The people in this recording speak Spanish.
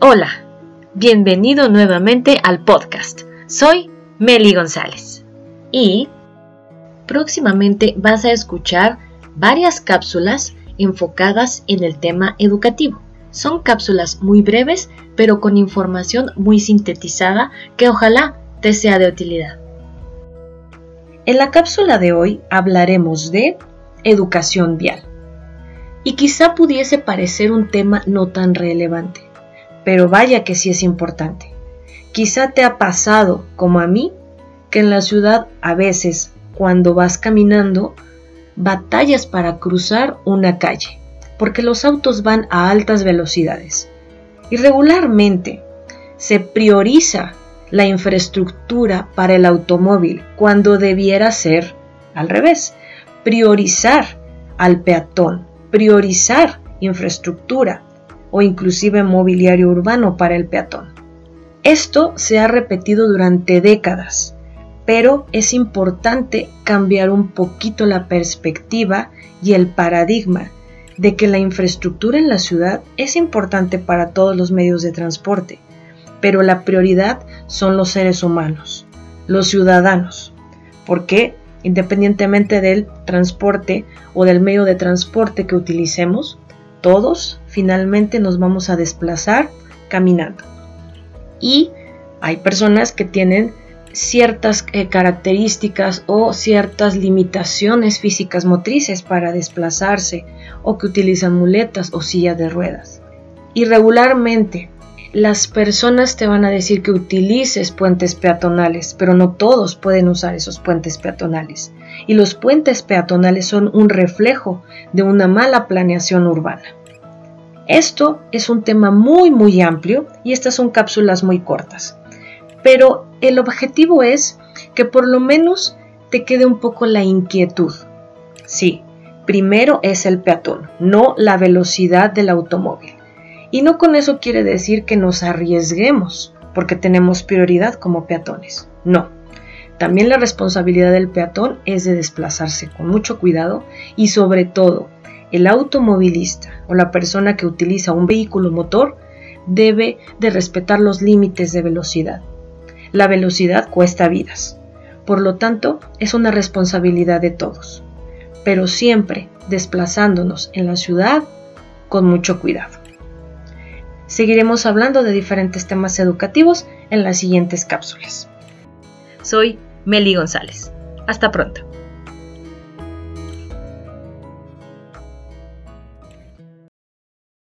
Hola, bienvenido nuevamente al podcast. Soy Meli González y próximamente vas a escuchar varias cápsulas enfocadas en el tema educativo. Son cápsulas muy breves, pero con información muy sintetizada que ojalá te sea de utilidad. En la cápsula de hoy hablaremos de educación vial. Y quizá pudiese parecer un tema no tan relevante, pero vaya que sí es importante. Quizá te ha pasado, como a mí, que en la ciudad a veces, cuando vas caminando, batallas para cruzar una calle, porque los autos van a altas velocidades. Y regularmente se prioriza la infraestructura para el automóvil cuando debiera ser al revés, priorizar al peatón, priorizar infraestructura, o inclusive mobiliario urbano para el peatón. Esto se ha repetido durante décadas, pero es importante cambiar un poquito la perspectiva y el paradigma de que la infraestructura en la ciudad es importante para todos los medios de transporte, pero la prioridad son los seres humanos, los ciudadanos, porque independientemente del transporte o del medio de transporte que utilicemos, todos finalmente nos vamos a desplazar caminando. Y hay personas que tienen ciertas eh, características o ciertas limitaciones físicas motrices para desplazarse o que utilizan muletas o silla de ruedas. Y regularmente las personas te van a decir que utilices puentes peatonales, pero no todos pueden usar esos puentes peatonales. Y los puentes peatonales son un reflejo de una mala planeación urbana. Esto es un tema muy muy amplio y estas son cápsulas muy cortas. Pero el objetivo es que por lo menos te quede un poco la inquietud. Sí, primero es el peatón, no la velocidad del automóvil. Y no con eso quiere decir que nos arriesguemos porque tenemos prioridad como peatones. No. También la responsabilidad del peatón es de desplazarse con mucho cuidado y sobre todo el automovilista o la persona que utiliza un vehículo motor debe de respetar los límites de velocidad. La velocidad cuesta vidas. Por lo tanto, es una responsabilidad de todos, pero siempre desplazándonos en la ciudad con mucho cuidado. Seguiremos hablando de diferentes temas educativos en las siguientes cápsulas. Soy Meli González. Hasta pronto.